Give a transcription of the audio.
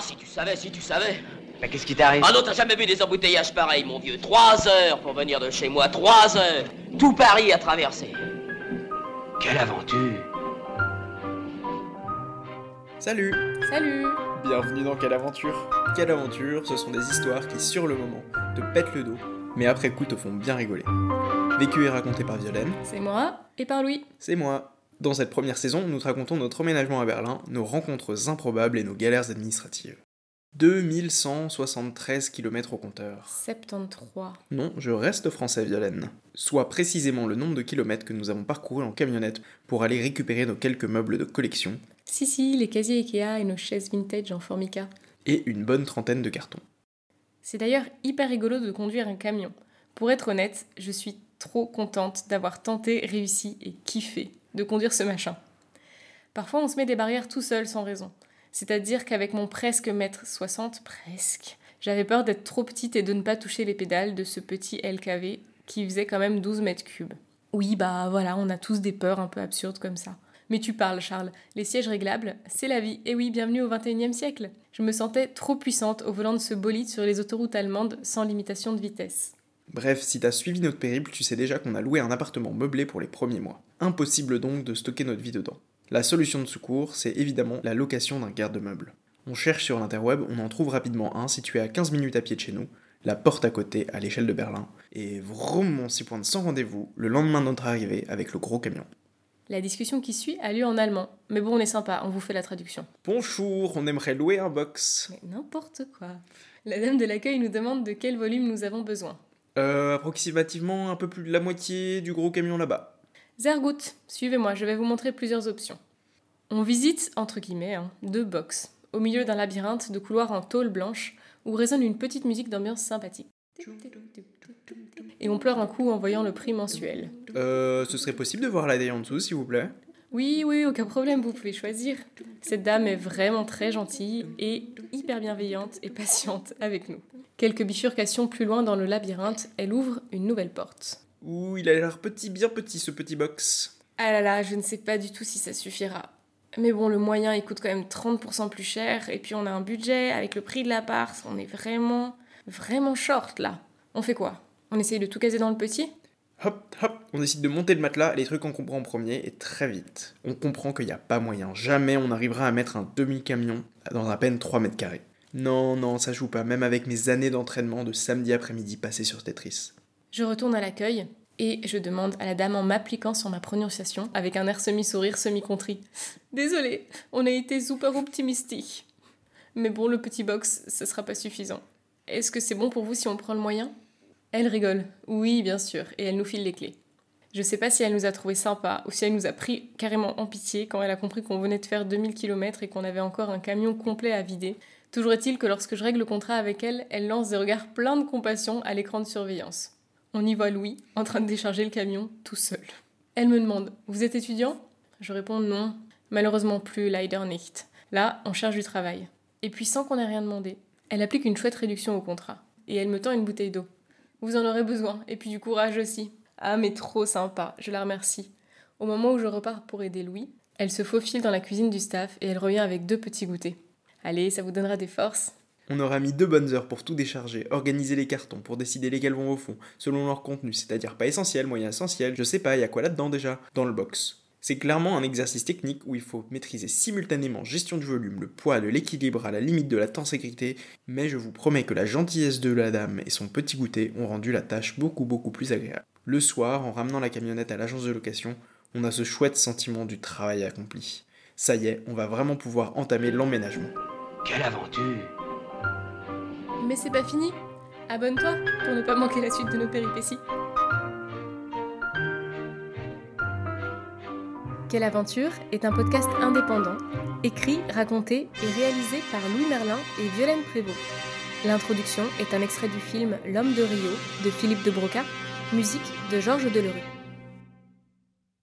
si tu savais, si tu savais. Mais qu'est-ce qui t'arrive Ah non, t'as jamais vu des embouteillages pareils, mon vieux. Trois heures pour venir de chez moi, trois heures. Tout Paris à traverser. Quelle aventure Salut Salut Bienvenue dans Quelle aventure Quelle aventure, ce sont des histoires qui, sur le moment, te pètent le dos, mais après coup te font bien rigoler. Vécu et raconté par Violaine, C'est moi et par Louis. c'est moi. Dans cette première saison, nous te racontons notre emménagement à Berlin, nos rencontres improbables et nos galères administratives. 2173 km au compteur. 73. Non, je reste français, Violaine. Soit précisément le nombre de kilomètres que nous avons parcouru en camionnette pour aller récupérer nos quelques meubles de collection, Si, si, les casiers Ikea et nos chaises vintage en formica. et une bonne trentaine de cartons. C'est d'ailleurs hyper rigolo de conduire un camion. Pour être honnête, je suis trop contente d'avoir tenté, réussi et kiffé de conduire ce machin. Parfois, on se met des barrières tout seul sans raison. C'est-à-dire qu'avec mon presque mètre 60, presque, j'avais peur d'être trop petite et de ne pas toucher les pédales de ce petit LKV qui faisait quand même 12 mètres cubes. Oui, bah voilà, on a tous des peurs un peu absurdes comme ça. Mais tu parles, Charles. Les sièges réglables, c'est la vie. Et oui, bienvenue au 21e siècle. Je me sentais trop puissante au volant de ce bolide sur les autoroutes allemandes sans limitation de vitesse. Bref, si t'as suivi notre périple, tu sais déjà qu'on a loué un appartement meublé pour les premiers mois. Impossible donc de stocker notre vie dedans. La solution de secours, c'est évidemment la location d'un garde-meuble. On cherche sur l'interweb, on en trouve rapidement un situé à 15 minutes à pied de chez nous, la porte à côté à l'échelle de Berlin, et vroom, on s'y pointe sans rendez-vous le lendemain de notre arrivée avec le gros camion. La discussion qui suit a lieu en allemand. Mais bon, on est sympa, on vous fait la traduction. Bonjour, on aimerait louer un box. Mais n'importe quoi. La dame de l'accueil nous demande de quel volume nous avons besoin. Euh, approximativement un peu plus de la moitié du gros camion là-bas. Zergout, suivez-moi, je vais vous montrer plusieurs options. On visite, entre guillemets, hein, deux box, au milieu d'un labyrinthe de couloirs en tôle blanche où résonne une petite musique d'ambiance sympathique. Et on pleure un coup en voyant le prix mensuel. Euh, ce serait possible de voir la taille en dessous, s'il vous plaît? Oui, oui, aucun problème, vous pouvez choisir. Cette dame est vraiment très gentille et hyper bienveillante et patiente avec nous. Quelques bifurcations plus loin dans le labyrinthe, elle ouvre une nouvelle porte. Ouh, il a l'air petit, bien petit ce petit box. Ah là là, je ne sais pas du tout si ça suffira. Mais bon, le moyen, il coûte quand même 30% plus cher. Et puis on a un budget avec le prix de l'appart. On est vraiment, vraiment short là. On fait quoi? On essaye de tout caser dans le petit? Hop, hop, on décide de monter le matelas, les trucs qu'on comprend en premier, et très vite, on comprend qu'il n'y a pas moyen. Jamais on arrivera à mettre un demi-camion dans à peine 3 mètres carrés. Non, non, ça joue pas, même avec mes années d'entraînement de samedi après-midi passées sur Tetris. Je retourne à l'accueil et je demande à la dame en m'appliquant sur ma prononciation avec un air semi-sourire, semi-contrit. Désolée, on a été super optimistique. Mais bon, le petit box, ce sera pas suffisant. Est-ce que c'est bon pour vous si on prend le moyen? Elle rigole. Oui, bien sûr, et elle nous file les clés. Je sais pas si elle nous a trouvé sympa ou si elle nous a pris carrément en pitié quand elle a compris qu'on venait de faire 2000 km et qu'on avait encore un camion complet à vider. Toujours est-il que lorsque je règle le contrat avec elle, elle lance des regards pleins de compassion à l'écran de surveillance. On y voit Louis en train de décharger le camion tout seul. Elle me demande Vous êtes étudiant? Je réponds non. Malheureusement plus, leider nicht. Là, on cherche du travail. Et puis sans qu'on ait rien demandé, elle applique une chouette réduction au contrat. Et elle me tend une bouteille d'eau. Vous en aurez besoin, et puis du courage aussi. Ah, mais trop sympa, je la remercie. Au moment où je repars pour aider Louis, elle se faufile dans la cuisine du staff et elle revient avec deux petits goûters. Allez, ça vous donnera des forces. On aura mis deux bonnes heures pour tout décharger, organiser les cartons, pour décider lesquels vont au fond, selon leur contenu, c'est-à-dire pas essentiel, moyen essentiel, je sais pas, y a quoi là-dedans déjà, dans le box. C'est clairement un exercice technique où il faut maîtriser simultanément gestion du volume, le poids, de l'équilibre à la limite de la tenségrité, mais je vous promets que la gentillesse de la dame et son petit goûter ont rendu la tâche beaucoup beaucoup plus agréable. Le soir, en ramenant la camionnette à l'agence de location, on a ce chouette sentiment du travail accompli. Ça y est, on va vraiment pouvoir entamer l'emménagement. Quelle aventure Mais c'est pas fini Abonne-toi pour ne pas manquer la suite de nos péripéties. Quelle aventure est un podcast indépendant, écrit, raconté et réalisé par Louis Merlin et Violaine Prévost. L'introduction est un extrait du film L'homme de Rio de Philippe de Broca, musique de Georges Delerue.